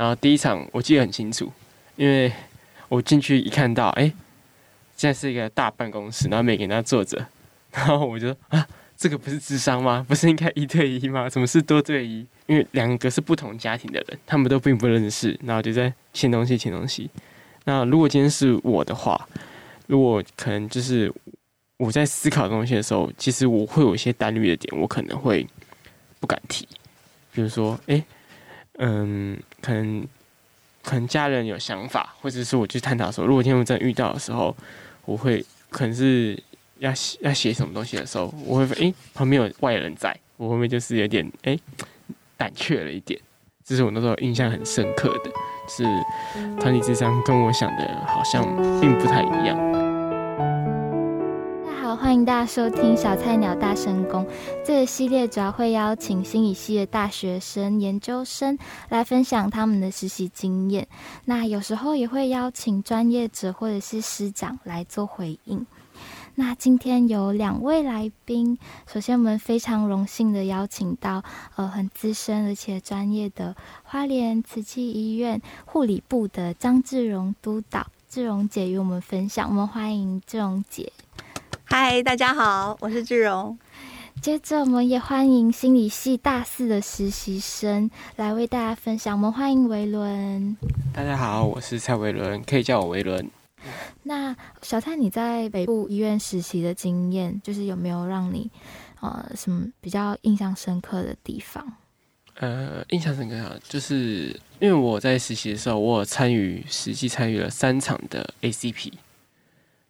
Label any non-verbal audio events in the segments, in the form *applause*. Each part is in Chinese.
然后第一场我记得很清楚，因为我进去一看到，哎，现在是一个大办公室，然后每个人在坐着，*laughs* 然后我就说啊，这个不是智商吗？不是应该一对一吗？怎么是多对一？因为两个是不同家庭的人，他们都并不认识，然后就在签东西签东西。那如果今天是我的话，如果可能就是我在思考东西的时候，其实我会有一些担虑的点，我可能会不敢提。比如说，哎，嗯，可能可能家人有想法，或者是我去探讨的时候，如果天我真的遇到的时候，我会可能是要写要写什么东西的时候，我会哎旁边有外人在，我会不会就是有点哎胆怯了一点？这是我那时候印象很深刻的，是团体智商跟我想的好像并不太一样。欢迎大家收听《小菜鸟大神功》这个系列，主要会邀请心理系的大学生、研究生来分享他们的实习经验。那有时候也会邀请专业者或者是师长来做回应。那今天有两位来宾，首先我们非常荣幸的邀请到呃很资深而且专业的花莲慈济医院护理部的张志荣督导，志荣姐与我们分享。我们欢迎志荣姐。嗨，大家好，我是志荣。接着，我们也欢迎心理系大四的实习生来为大家分享。我们欢迎维伦。大家好，我是蔡维伦，可以叫我维伦。那小蔡，你在北部医院实习的经验，就是有没有让你呃什么比较印象深刻的地方？呃，印象深刻啊，就是因为我在实习的时候，我有参与实际参与了三场的 ACP，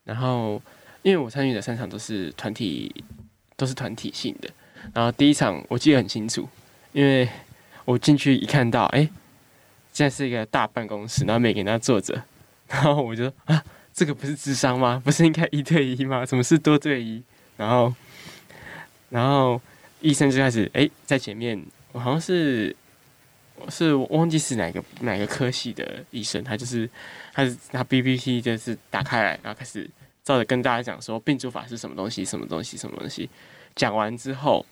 然后。因为我参与的三场都是团体，都是团体性的。然后第一场我记得很清楚，因为我进去一看到，哎，现在是一个大办公室，然后每个人都坐着，然后我就说啊，这个不是智商吗？不是应该一对一吗？怎么是多对一？然后，然后医生就开始哎，在前面，我好像是，是我忘记是哪个哪个科系的医生，他就是他是拿 B B T 就是打开来，然后开始。照着跟大家讲说，病主法是什么东西，什么东西，什么东西。讲完之后，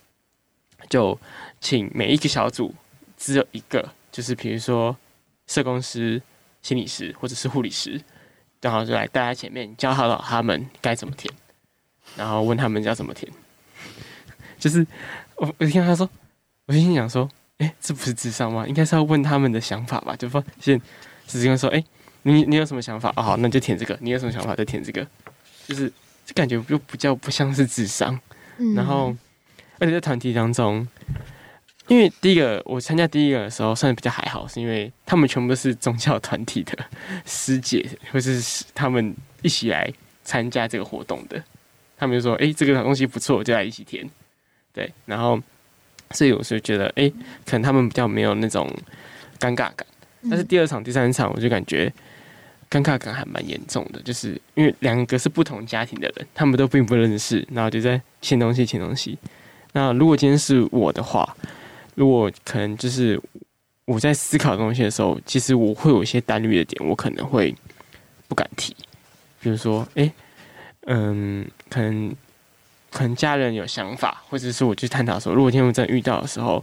就请每一个小组只有一个，就是比如说社工师、心理师或者是护理师，然后就来大家前面教好他们该怎么填，然后问他们要怎么填。就是我我听他说，我心想说，哎、这不是智商吗？应该是要问他们的想法吧？就发现直接说，哎、你你有什么想法？哦，好，那就填这个。你有什么想法？就填这个。就是就感觉又比较不像是智商，嗯、然后而且在团体当中，因为第一个我参加第一个的时候算是比较还好，是因为他们全部都是宗教团体的师姐，或是他们一起来参加这个活动的，他们就说：“哎、欸，这个东西不错，就来一起填。”对，然后所以我是觉得，哎、欸，可能他们比较没有那种尴尬感，但是第二场、第三场，我就感觉。尴尬感还蛮严重的，就是因为两个是不同家庭的人，他们都并不认识，然后就在签东西签东西。那如果今天是我的话，如果可能就是我在思考东西的时候，其实我会有一些担虑的点，我可能会不敢提。比如说，哎，嗯，可能可能家人有想法，或者是我去探讨的时候，如果今天我真遇到的时候，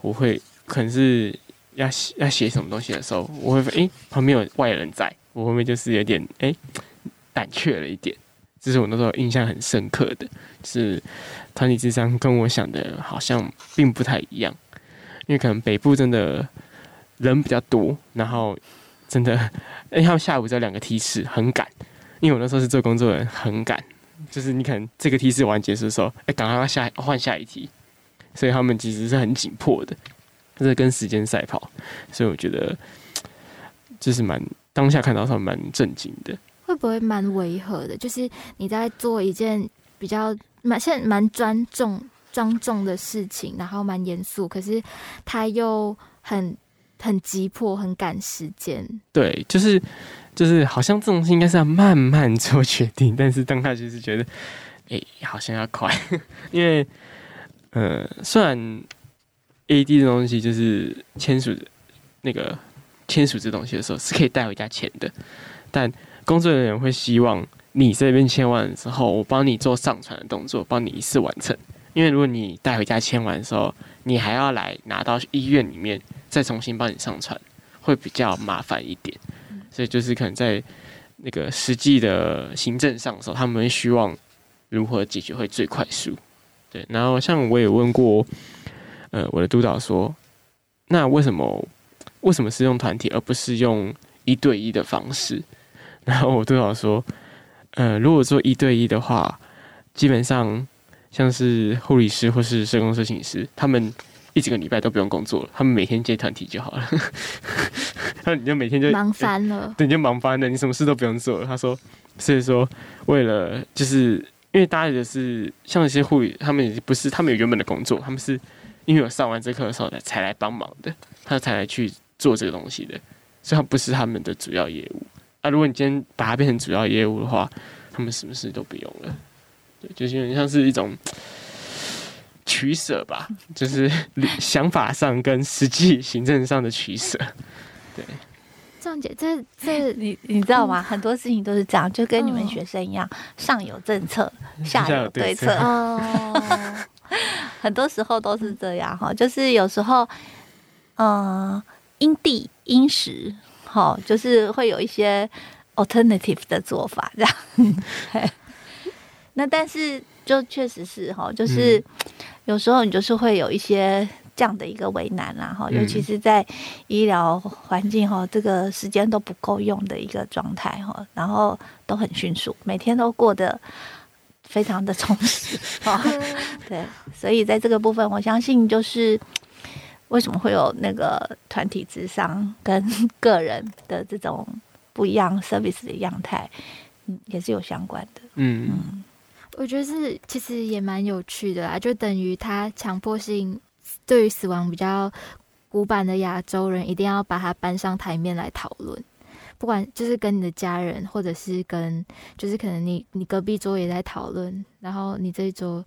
我会可能是要写要写什么东西的时候，我会哎旁边有外人在。我后面就是有点哎胆怯了一点，这是我那时候印象很深刻的，是团体智商跟我想的好像并不太一样，因为可能北部真的人比较多，然后真的因为他们下午只有两个梯次很赶，因为我那时候是做工作的人很赶，就是你可能这个梯次完结束的时候，哎赶快要下换下一梯，所以他们其实是很紧迫的，就是跟时间赛跑，所以我觉得就是蛮。当下看到他蛮震惊的，会不会蛮违和的？就是你在做一件比较蛮现在蛮庄重庄重的事情，然后蛮严肃，可是他又很很急迫，很赶时间。对，就是就是好像这种事应该是要慢慢做决定，但是当下就是觉得，哎、欸，好像要快，*laughs* 因为呃，虽然 AD 的东西就是签署那个。签署这东西的时候是可以带回家签的，但工作人员会希望你这边签完之后，我帮你做上传的动作，帮你一次完成。因为如果你带回家签完的时候，你还要来拿到医院里面再重新帮你上传，会比较麻烦一点，所以就是可能在那个实际的行政上的时候，他们会希望如何解决会最快速。对，然后像我也问过，呃，我的督导说，那为什么为什么是用团体而不是用一对一的方式？*laughs* 然后我督导说，呃，如果做一对一的话，基本上像是护理师或是社工设计师，他们。一整个礼拜都不用工作了，他们每天接团体就好了。*laughs* 那你就每天就忙翻了，对，你就忙翻了，你什么事都不用做了。他说，所以说为了就是因为大家也是像一些护理，他们也不是他们有原本的工作，他们是因为我上完这课的时候才才来帮忙的，他才来去做这个东西的，所以他不是他们的主要业务。啊，如果你今天把它变成主要业务的话，他们什么事都不用了。对，就是有点像是一种。取舍吧，就是想法上跟实际行政上的取舍。对，张姐，这这你你知道吗？很多事情都是这样，就跟你们学生一样，哦、上有政策，*laughs* 下有对策。哦，很多时候都是这样哈，就是有时候，嗯、呃，因地因时，哈，就是会有一些 alternative 的做法，这样。*laughs* 那但是就确实是哈，就是。嗯有时候你就是会有一些这样的一个为难啦，哈，尤其是在医疗环境哈，这个时间都不够用的一个状态哈，然后都很迅速，每天都过得非常的充实，哈，*laughs* 对，所以在这个部分，我相信就是为什么会有那个团体智商跟个人的这种不一样 service 的样态，嗯，也是有相关的，嗯。嗯。我觉得是，其实也蛮有趣的啦，就等于他强迫性对于死亡比较古板的亚洲人，一定要把它搬上台面来讨论，不管就是跟你的家人，或者是跟就是可能你你隔壁桌也在讨论，然后你这一桌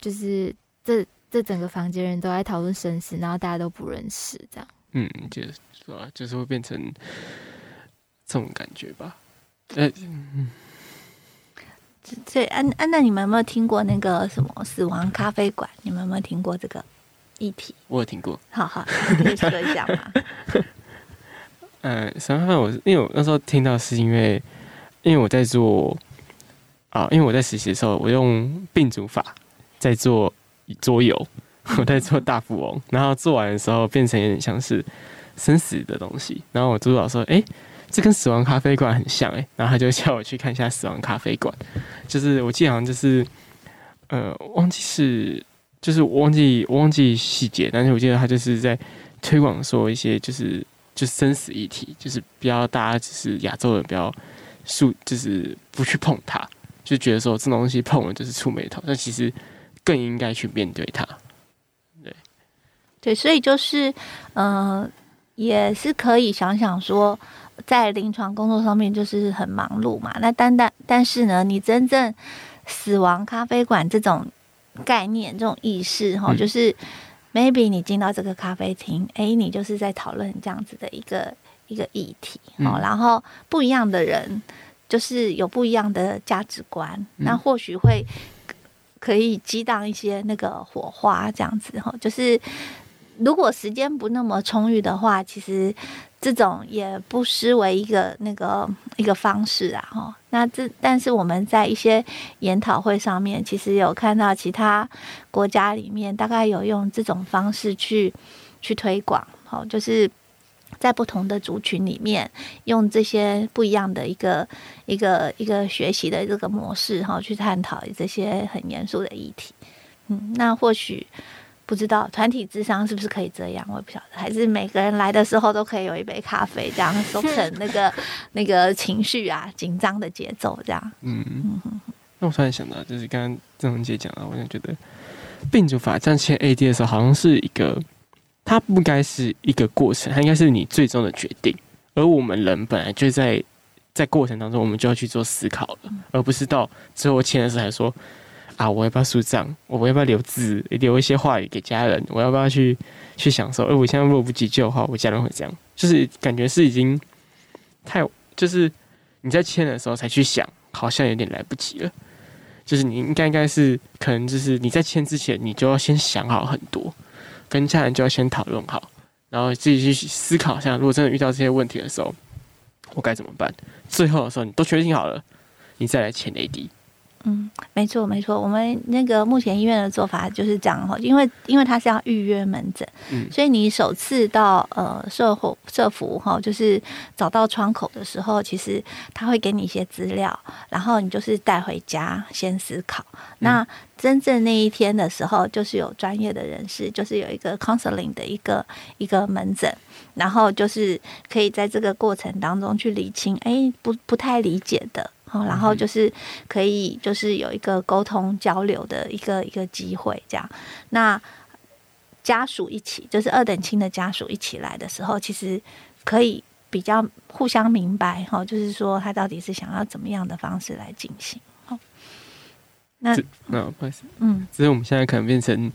就是这这整个房间人都在讨论生死，然后大家都不认识，这样，嗯，就是说就是会变成这种感觉吧，呃，嗯。对，安安娜，你们有没有听过那个什么死亡咖啡馆？你们有没有听过这个议题？我有听过。好好，可以说一下吗？*laughs* 嗯，死亡咖啡馆，我因为我那时候听到是因为，因为我在做啊，因为我在实习的时候，我用病主法在做桌游，*laughs* 我在做大富翁，然后做完的时候变成有点像是生死的东西，然后我督导说，哎、这跟死亡咖啡馆很像诶，然后他就叫我去看一下死亡咖啡馆，就是我记得好像就是，呃，忘记是，就是我忘记我忘记细节，但是我记得他就是在推广说一些就是就生死议题，就是不要大家就是亚洲人不要树，就是不去碰它，就觉得说这种东西碰了就是触霉头，但其实更应该去面对它。对，对，所以就是嗯、呃，也是可以想想说。在临床工作上面就是很忙碌嘛，那单单但是呢，你真正死亡咖啡馆这种概念、这种意识哈，就是 maybe 你进到这个咖啡厅，哎，你就是在讨论这样子的一个一个议题哦，然后不一样的人就是有不一样的价值观，那或许会可以激荡一些那个火花，这样子哈，就是如果时间不那么充裕的话，其实。这种也不失为一个那个一个方式啊，哈。那这但是我们在一些研讨会上面，其实有看到其他国家里面大概有用这种方式去去推广，好，就是在不同的族群里面用这些不一样的一个一个一个学习的这个模式，哈，去探讨这些很严肃的议题。嗯，那或许。不知道团体智商是不是可以这样？我也不晓得，还是每个人来的时候都可以有一杯咖啡，这样收成那个 *laughs* 那个情绪啊，紧张的节奏这样。嗯嗯。那我突然想到，就是刚刚郑文姐讲了，我就觉得病主法这样签 AD 的时候，好像是一个，它不该是一个过程，它应该是你最终的决定。而我们人本来就在在过程当中，我们就要去做思考了，而不是到最后签的时候还说。啊，我要不要输账？我要不要留字，留一些话语给家人？我要不要去去享受？而我现在若不急救的话，我家人会这样，就是感觉是已经太，就是你在签的时候才去想，好像有点来不及了。就是你应该应该是可能就是你在签之前，你就要先想好很多，跟家人就要先讨论好，然后自己去思考一下，如果真的遇到这些问题的时候，我该怎么办？最后的时候，你都确定好了，你再来签 AD。嗯，没错没错，我们那个目前医院的做法就是这样哈，因为因为他是要预约门诊，嗯，所以你首次到呃社服社服哈，就是找到窗口的时候，其实他会给你一些资料，然后你就是带回家先思考。嗯、那真正那一天的时候，就是有专业的人士，就是有一个 counseling 的一个一个门诊，然后就是可以在这个过程当中去理清，哎，不不太理解的。然后就是可以，就是有一个沟通交流的一个一个机会，这样。那家属一起，就是二等亲的家属一起来的时候，其实可以比较互相明白，哈，就是说他到底是想要怎么样的方式来进行。好，那那不好意思，嗯，只是我们现在可能变成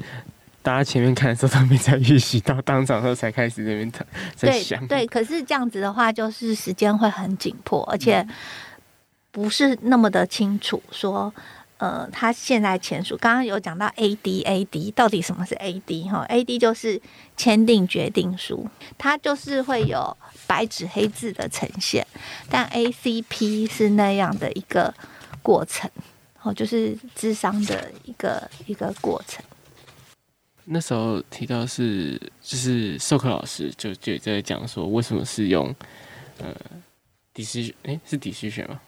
大家前面看的时候都没在预习，到当场的时候才开始那边在想。对，对，可是这样子的话，就是时间会很紧迫，而且。不是那么的清楚，说，呃，他现在签署，刚刚有讲到 AD，AD 到底什么是 AD 哈？AD 就是签订决定书，它就是会有白纸黑字的呈现，但 ACP 是那样的一个过程，哦，就是智商的一个一个过程。那时候提到是，就是授课老师就就在讲说，为什么是用呃 decision，哎，是 decision 吗？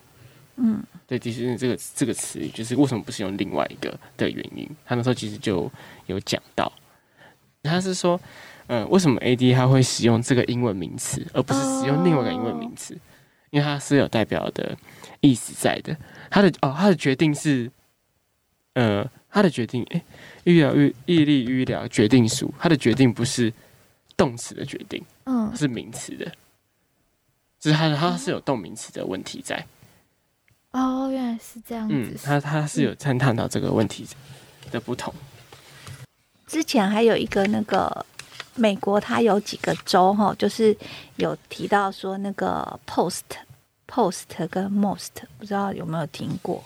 嗯，对，迪士尼这个这个词语就是为什么不是用另外一个的原因。他那时候其实就有讲到，他是说，嗯、呃，为什么 AD 他会使用这个英文名词，而不是使用另外一个英文名词？哦、因为它是有代表的意思在的。他的哦，他的决定是，呃，他的决定，诶，医疗预毅力医疗决定书，他的决定不是动词的决定，嗯，是名词的，就是他他是有动名词的问题在。哦，原来是这样子。嗯，他他是有在探讨这个问题的不同。之前还有一个那个美国，它有几个州哈，就是有提到说那个 post post 跟 most，不知道有没有听过？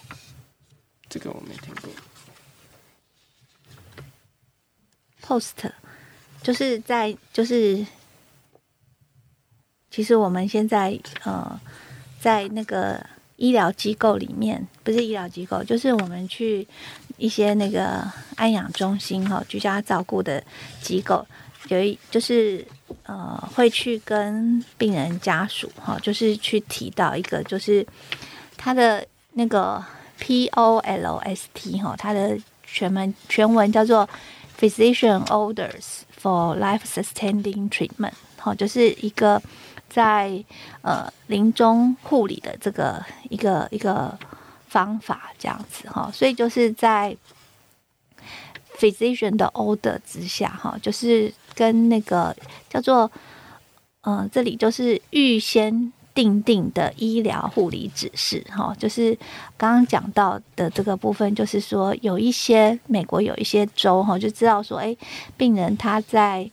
这个我没听过。post 就是在就是，其实我们现在呃在那个。医疗机构里面不是医疗机构，就是我们去一些那个安养中心哈，居家照顾的机构，有一就是呃会去跟病人家属哈，就是去提到一个就是他的那个 P O L S T 哈，它的全文全文叫做 Physician Orders for Life Sustaining Treatment，哈，就是一个。在呃临终护理的这个一个一个方法这样子哈，所以就是在 physician 的 order 之下哈，就是跟那个叫做呃这里就是预先订定的医疗护理指示哈，就是刚刚讲到的这个部分，就是说有一些美国有一些州哈，就知道说哎，病人他在。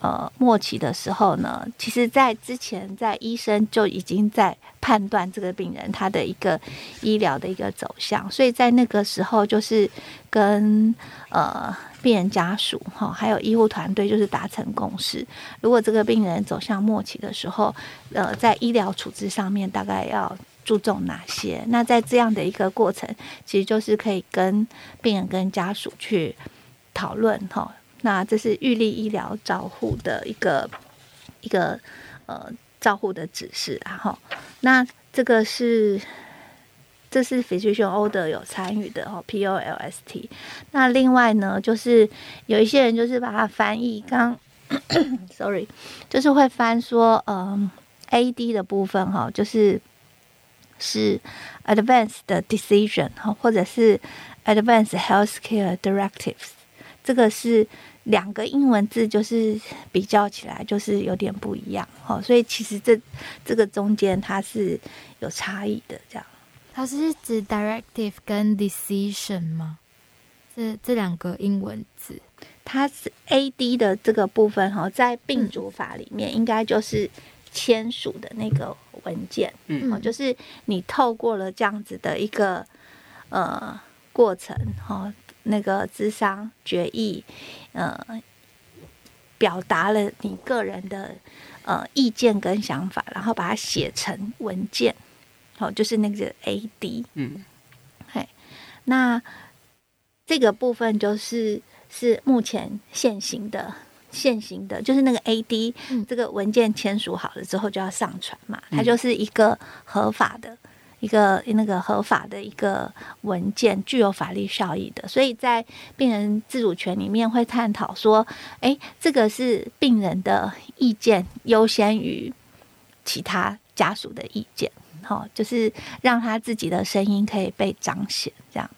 呃，末期的时候呢，其实，在之前，在医生就已经在判断这个病人他的一个医疗的一个走向，所以在那个时候，就是跟呃病人家属哈，还有医护团队，就是达成共识。如果这个病人走向末期的时候，呃，在医疗处置上面大概要注重哪些？那在这样的一个过程，其实就是可以跟病人跟家属去讨论哈。那这是预立医疗照护的一个一个呃照护的指示啊哈。那这个是这是 physician order 有参与的哦，P O L S T。那另外呢，就是有一些人就是把它翻译，刚 sorry，就是会翻说嗯 A D 的部分哈，就是是 advanced 的 decision 哈，或者是 advanced healthcare directives。这个是两个英文字，就是比较起来就是有点不一样哈，所以其实这这个中间它是有差异的，这样。它是指 directive 跟 decision 吗？这这两个英文字，它是 AD 的这个部分哈，在病主法里面应该就是签署的那个文件，嗯，就是你透过了这样子的一个呃过程哈。那个咨商决议，呃，表达了你个人的呃意见跟想法，然后把它写成文件，好，就是那个 AD，嗯，嘿，那这个部分就是是目前现行的。现行的就是那个 AD，这个文件签署好了之后就要上传嘛，它就是一个合法的、一个那个合法的一个文件，具有法律效益的。所以在病人自主权里面会探讨说，诶，这个是病人的意见优先于其他家属的意见，好，就是让他自己的声音可以被彰显。这样，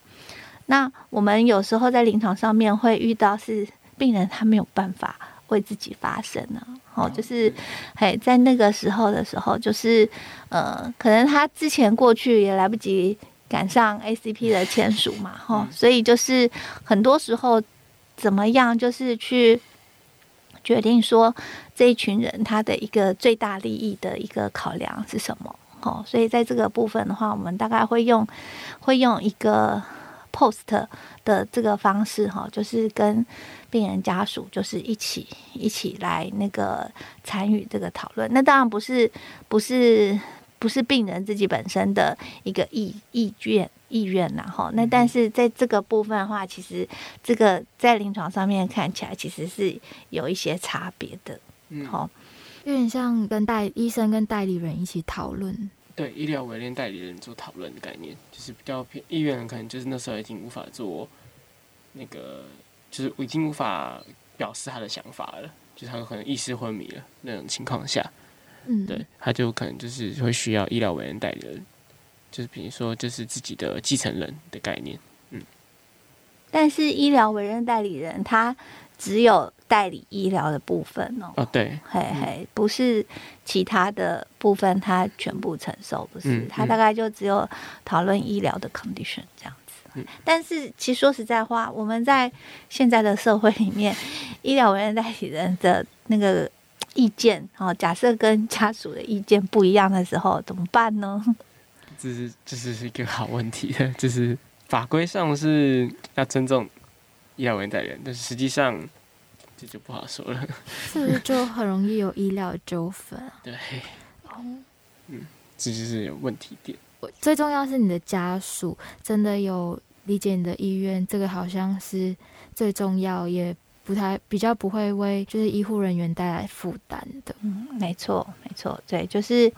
那我们有时候在临床上面会遇到是。病人他没有办法为自己发声呢，哦，就是，嘿，在那个时候的时候，就是，呃，可能他之前过去也来不及赶上 ACP 的签署嘛，哈，所以就是很多时候怎么样，就是去决定说这一群人他的一个最大利益的一个考量是什么，哦，所以在这个部分的话，我们大概会用会用一个 post 的这个方式，哈，就是跟。病人家属就是一起一起来那个参与这个讨论，那当然不是不是不是病人自己本身的一个意意愿意愿呐哈。那但是在这个部分的话，其实这个在临床上面看起来其实是有一些差别的，嗯，好，有点像跟代医生跟代理人一起讨论，对，医疗委任代理人做讨论的概念，就是比较偏医院可能就是那时候已经无法做那个。就是已经无法表示他的想法了，就是他可能意识昏迷了那种情况下，嗯，对，他就可能就是会需要医疗委任代理人，就是比如说就是自己的继承人的概念，嗯。但是医疗委任代理人他只有代理医疗的部分哦，哦对，嘿嘿，不是其他的部分他全部承受，不是，他大概就只有讨论医疗的 condition 这样子。但是，其实说实在话，我们在现在的社会里面，医疗委任代理人的那个意见哦，假设跟家属的意见不一样的时候，怎么办呢？这是这是一个好问题的，就是法规上是要尊重医疗委任代理人，但是实际上这就不好说了，是不是就很容易有医疗纠纷？*laughs* 对，嗯，这就是有问题点。最重要是你的家属真的有理解你的意愿，这个好像是最重要，也不太比较不会为就是医护人员带来负担的。嗯，没错，没错，对，就是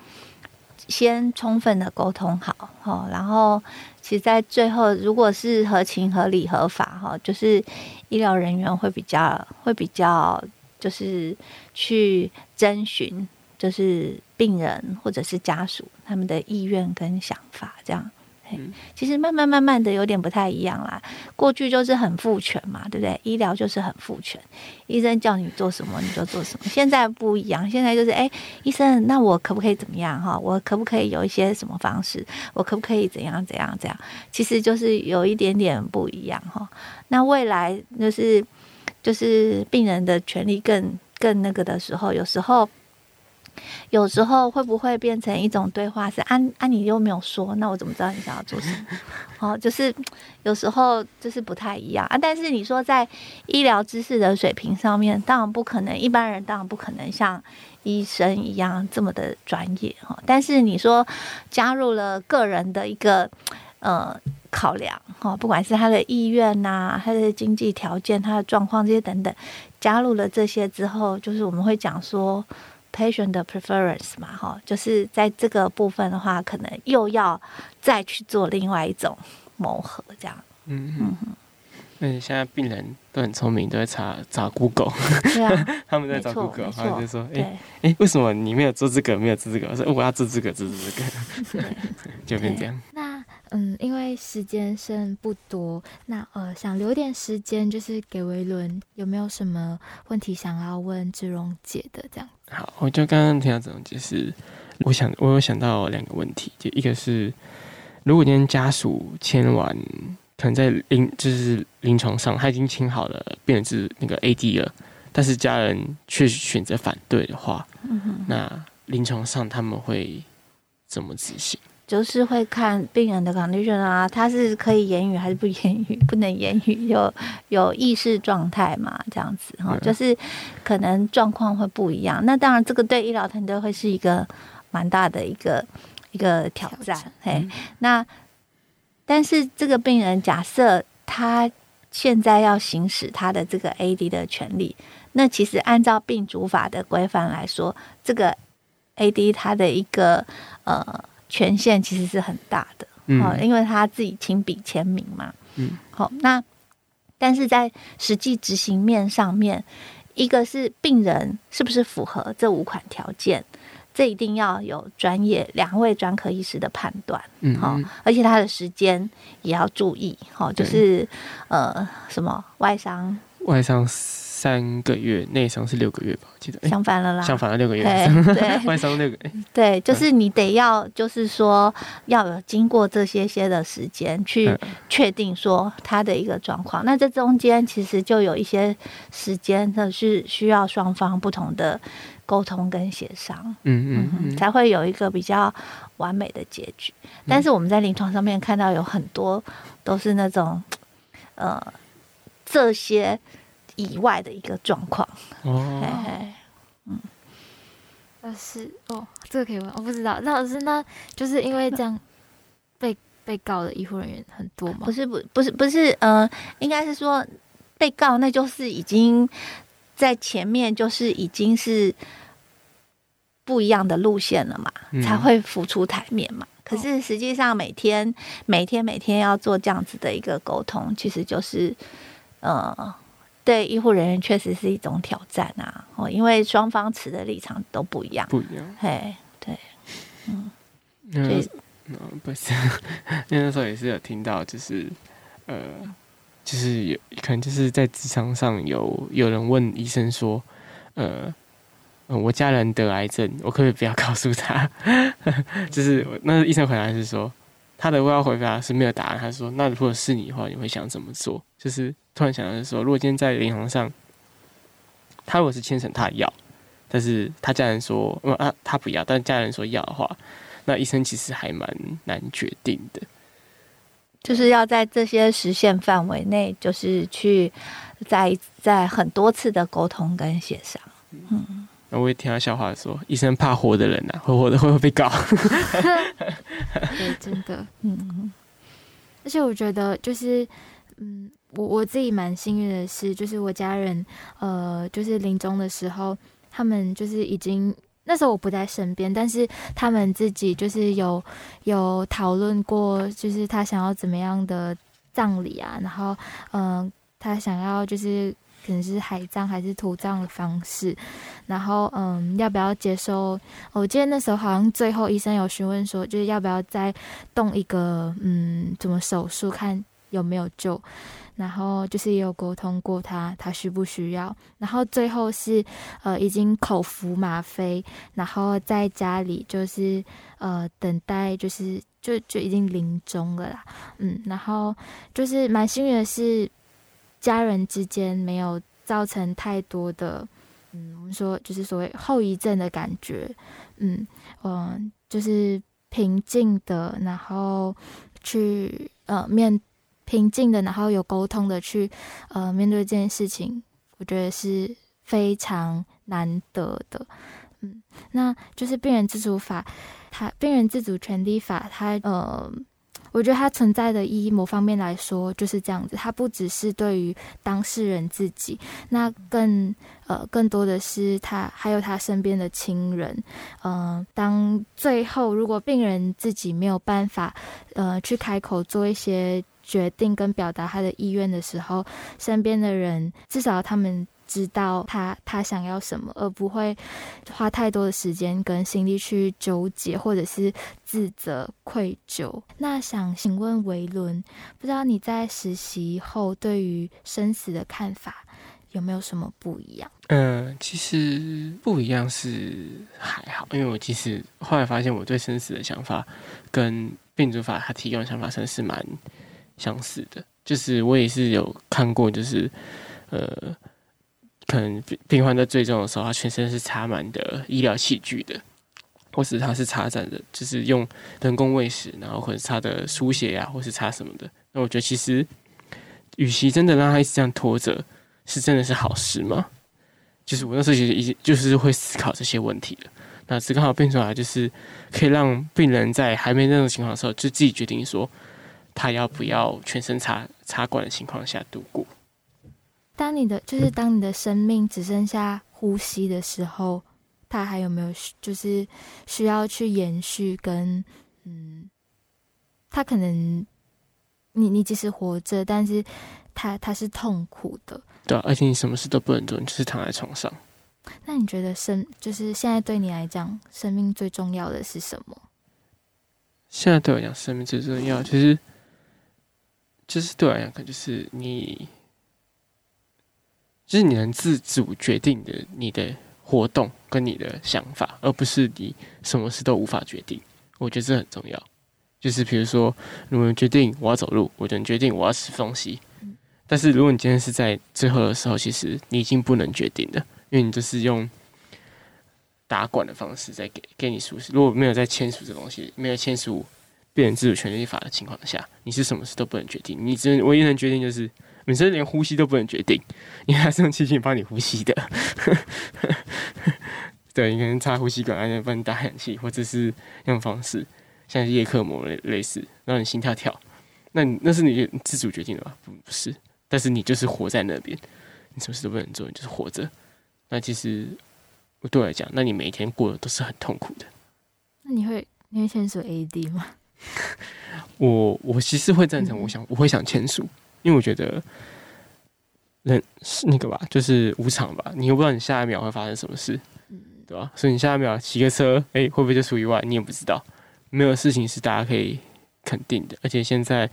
先充分的沟通好，哦，然后其实在最后，如果是合情合理合法，哈，就是医疗人员会比较会比较就是去征询。就是病人或者是家属他们的意愿跟想法，这样，嗯，其实慢慢慢慢的有点不太一样啦。过去就是很父权嘛，对不对？医疗就是很父权，医生叫你做什么你就做什么。现在不一样，现在就是，哎，医生，那我可不可以怎么样哈？我可不可以有一些什么方式？我可不可以怎样怎样怎样？其实就是有一点点不一样哈。那未来就是就是病人的权利更更那个的时候，有时候。有时候会不会变成一种对话？是啊啊，你又没有说，那我怎么知道你想要做什么？*laughs* 哦，就是有时候就是不太一样啊。但是你说在医疗知识的水平上面，当然不可能，一般人当然不可能像医生一样这么的专业哈。但是你说加入了个人的一个呃考量哈，不管是他的意愿呐，他的经济条件、他的状况这些等等，加入了这些之后，就是我们会讲说。Patient 的 preference 嘛，哈，就是在这个部分的话，可能又要再去做另外一种磨合，这样。嗯嗯嗯。那现在病人都很聪明，都在查查 Google。对啊。*laughs* 他们在找 Google，他们就说：“哎哎、欸欸，为什么你没有做这个，没有做这个？”我说：“我要做这个，做这个。”就变这样。那嗯，因为时间剩不多，那呃，想留点时间，就是给维伦有没有什么问题想要问志荣姐的这样。好，我就刚刚听到这种，就是我想我有想到两个问题，就一个是，如果今天家属签完，可能在临就是临床上他已经签好了，变成是那个 AD 了，但是家人却选择反对的话，嗯，那临床上他们会怎么执行？就是会看病人的 condition 啊，他是可以言语还是不言语？不能言语，有有意识状态嘛？这样子哈，就是可能状况会不一样。那当然，这个对医疗团队会是一个蛮大的一个一个挑战。挑战嘿，那但是这个病人假设他现在要行使他的这个 AD 的权利，那其实按照病主法的规范来说，这个 AD 他的一个呃。权限其实是很大的，嗯，因为他自己亲笔签名嘛，嗯，好，那但是在实际执行面上面，一个是病人是不是符合这五款条件，这一定要有专业两位专科医师的判断，嗯，好，而且他的时间也要注意，好，就是呃，什么外伤，外伤。三个月，内伤是六个月吧？我记得相反了啦，相反了六个月，*laughs* 对，对外伤六个月，*laughs* 对，就是你得要，就是说要有经过这些些的时间去确定说他的一个状况。那这中间其实就有一些时间，它是需要双方不同的沟通跟协商，嗯嗯嗯，才会有一个比较完美的结局。但是我们在临床上面看到有很多都是那种，呃，这些。以外的一个状况哦，嘿嘿嗯，但是哦，这个可以问，我不知道。那老师，那就是因为这样被被告的医护人员很多吗？不是，不，不是，不是，呃，应该是说被告，那就是已经在前面，就是已经是不一样的路线了嘛，嗯、才会浮出台面嘛。可是实际上，每天、每天、每天要做这样子的一个沟通，其实就是呃。对医护人员确实是一种挑战啊！哦，因为双方持的立场都不一样，不一样。嘿，对，嗯，嗯，嗯，不是，*laughs* 因为那时候也是有听到，就是呃，就是有可能就是在职场上有有人问医生说，呃，我家人得癌症，我可不可以不要告诉他？*laughs* 就是那个医生回答是说，他的话回答是没有答案。他说，那如果是你的话，你会想怎么做？就是。突然想到的时候，如果今天在银行上，他如果是签成他要，但是他家人说，嗯啊，他不要，但家人说要的话，那医生其实还蛮难决定的。就是要在这些时限范围内，就是去在在很多次的沟通跟协商。嗯，那我也听他笑话说，医生怕活的人呐、啊，*laughs* 会活的会不会被搞？*laughs* 对，真的，嗯，而且我觉得就是，嗯。我我自己蛮幸运的是，就是我家人，呃，就是临终的时候，他们就是已经那时候我不在身边，但是他们自己就是有有讨论过，就是他想要怎么样的葬礼啊，然后嗯、呃，他想要就是可能是海葬还是土葬的方式，然后嗯，要不要接受？我记得那时候好像最后医生有询问说，就是要不要再动一个嗯，怎么手术看有没有救。然后就是也有沟通过他，他需不需要？然后最后是呃已经口服吗啡，然后在家里就是呃等待，就是就就已经临终了啦。嗯，然后就是蛮幸运的是，家人之间没有造成太多的嗯，我们说就是所谓后遗症的感觉。嗯嗯、就是平静的，然后去呃面。平静的，然后有沟通的去，呃，面对这件事情，我觉得是非常难得的。嗯，那就是病人自主法，他病人自主权利法，他呃，我觉得它存在的意义，某方面来说就是这样子。它不只是对于当事人自己，那更呃更多的是他还有他身边的亲人。嗯、呃，当最后如果病人自己没有办法呃去开口做一些。决定跟表达他的意愿的时候，身边的人至少他们知道他他想要什么，而不会花太多的时间跟心力去纠结或者是自责愧疚。那想请问维伦，不知道你在实习后对于生死的看法有没有什么不一样？嗯、其实不一样是还好，因为我其实后来发现我对生死的想法跟病主法他提供的想法真是蛮。相似的，就是我也是有看过，就是呃，可能病病患在最重的时候，他全身是插满的医疗器具的，或是他是插针的，就是用人工喂食，然后或者他的输血呀、或是插什么的。那我觉得其实，与其真的让他一直这样拖着，是真的是好事吗？就是我那时候其实已经就是会思考这些问题了。那只刚好变出来，就是可以让病人在还没那种情况的时候，就自己决定说，他要不要全身插插管的情况下度过。当你的就是当你的生命只剩下呼吸的时候，他还有没有就是需要去延续跟嗯，他可能你你即使活着，但是他他是痛苦的。对啊，而且你什么事都不能做，你就是躺在床上。那你觉得生就是现在对你来讲，生命最重要的是什么？现在对我来讲，生命最重要其实就是对我来讲，可能就是你，就是你能自主决定的你的活动跟你的想法，而不是你什么事都无法决定。我觉得这很重要。就是比如说，如果你决定我要走路，我就能决定我要吃东西。但是如果你今天是在最后的时候，其实你已经不能决定了。因为你就是用打管的方式在给给你输血，如果没有在签署这东西，没有签署变人自主权利法的情况下，你是什么事都不能决定。你只能唯一能决定就是，你甚至连呼吸都不能决定，因为他是用机器帮你呼吸的。对，你可能插呼吸管，还能帮你打氧气，或者是用方式像叶克膜类类似让你心跳跳，那你那是你自主决定的吧？不不是，但是你就是活在那边，你什么事都不能做，你就是活着。那其实，对我来讲，那你每一天过的都是很痛苦的。那你会你会签署 AED 吗？*laughs* 我我其实会赞成，我想我会想签署，因为我觉得人是那个吧，就是无常吧，你又不知道你下一秒会发生什么事，对吧？所以你下一秒骑个车，哎，会不会就出意外？你也不知道，没有事情是大家可以肯定的。而且现在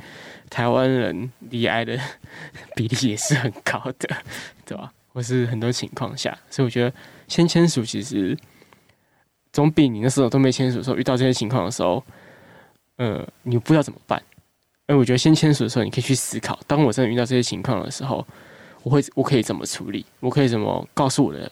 台湾人离癌的比例也是很高的，对吧？*laughs* 或是很多情况下，所以我觉得先签署其实总比你那时候都没签署的时候遇到这些情况的时候，呃，你不知道怎么办。而我觉得先签署的时候，你可以去思考，当我真的遇到这些情况的时候，我会我可以怎么处理？我可以怎么告诉我的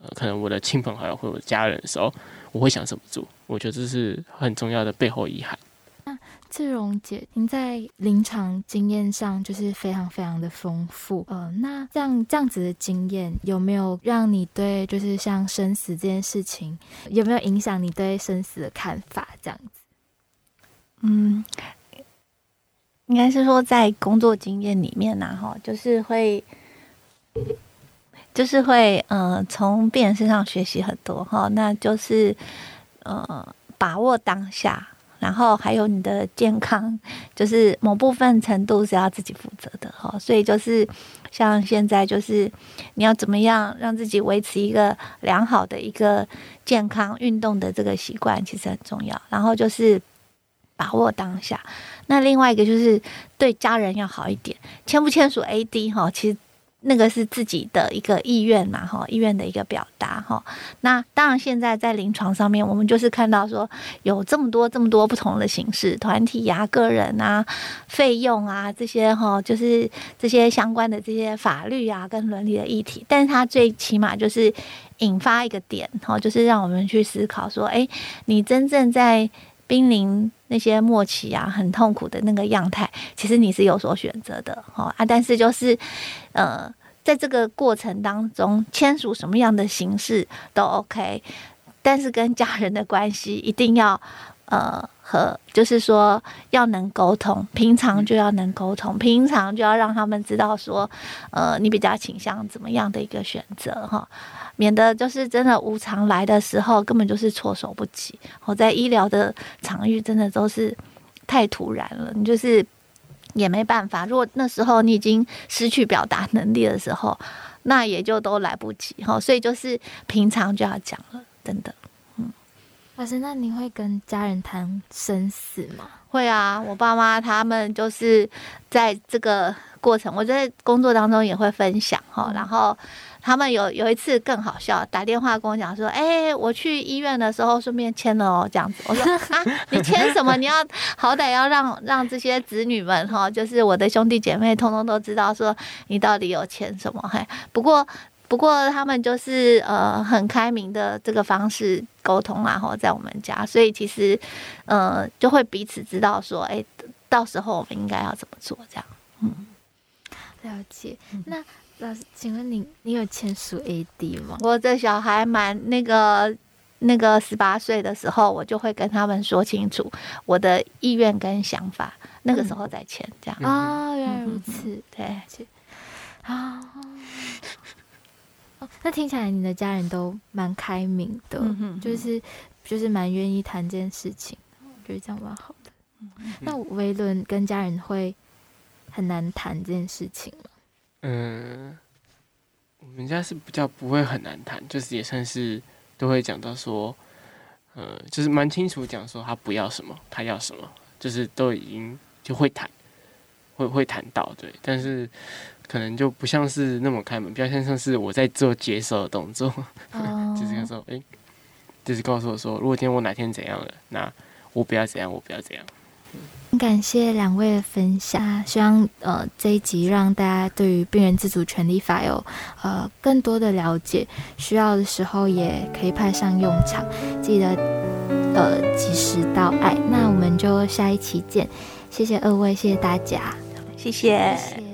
呃，可能我的亲朋好友或者我的家人的时候，我会想怎么做？我觉得这是很重要的背后遗憾。那志荣姐，您在临床经验上就是非常非常的丰富，呃，那这样这样子的经验有没有让你对就是像生死这件事情有没有影响你对生死的看法？这样子，嗯，应该是说在工作经验里面呢，哈，就是会，就是会，呃，从病人身上学习很多，哈，那就是，呃，把握当下。然后还有你的健康，就是某部分程度是要自己负责的哈，所以就是像现在就是你要怎么样让自己维持一个良好的一个健康运动的这个习惯，其实很重要。然后就是把握当下，那另外一个就是对家人要好一点，签不签署 AD 哈，其实。那个是自己的一个意愿嘛，哈，意愿的一个表达，哈。那当然，现在在临床上面，我们就是看到说有这么多、这么多不同的形式，团体呀、个人啊、费用啊这些，哈，就是这些相关的这些法律啊跟伦理的议题。但是它最起码就是引发一个点，哈，就是让我们去思考说，哎，你真正在濒临那些末期啊，很痛苦的那个样态，其实你是有所选择的，哦啊，但是就是。呃，在这个过程当中，签署什么样的形式都 OK，但是跟家人的关系一定要呃和，就是说要能沟通，平常就要能沟通，平常就要让他们知道说，呃，你比较倾向怎么样的一个选择哈，免得就是真的无常来的时候，根本就是措手不及。我在医疗的场域真的都是太突然了，你就是。也没办法，如果那时候你已经失去表达能力的时候，那也就都来不及哈。所以就是平常就要讲了，真的。嗯，老师，那你会跟家人谈生死吗？会啊，我爸妈他们就是在这个过程，我在工作当中也会分享哈，然后。他们有有一次更好笑，打电话跟我讲说：“哎、欸，我去医院的时候顺便签了哦，这样子。”我说：“啊，你签什么？你要好歹要让让这些子女们哈，就是我的兄弟姐妹，通通都知道说你到底有签什么。”嘿，不过不过他们就是呃很开明的这个方式沟通啊，然后在我们家，所以其实呃就会彼此知道说，哎，到时候我们应该要怎么做这样。嗯，了解。那老师，请问你你有签署 AD 吗？我的小孩满那个那个十八岁的时候，我就会跟他们说清楚我的意愿跟想法，那个时候再签这样。啊、哦，原来如此，嗯、对。啊。那听起来你的家人都蛮开明的，嗯、哼哼就是就是蛮愿意谈这件事情，我觉得这样蛮好的。那维伦跟家人会很难谈这件事情吗？嗯，我们家是比较不会很难谈，就是也算是都会讲到说，呃，就是蛮清楚讲说他不要什么，他要什么，就是都已经就会谈，会会谈到对，但是。可能就不像是那么开门，比较像是我在做接受的动作，oh. *laughs* 就是跟说，哎、欸，就是告诉我说，如果今天我哪天怎样了，那我不要怎样，我不要怎样。很感谢两位的分享，希望呃这一集让大家对于病人自主权利法有呃更多的了解，需要的时候也可以派上用场。记得呃及时到爱，那我们就下一期见，谢谢二位，谢谢大家，谢谢。谢谢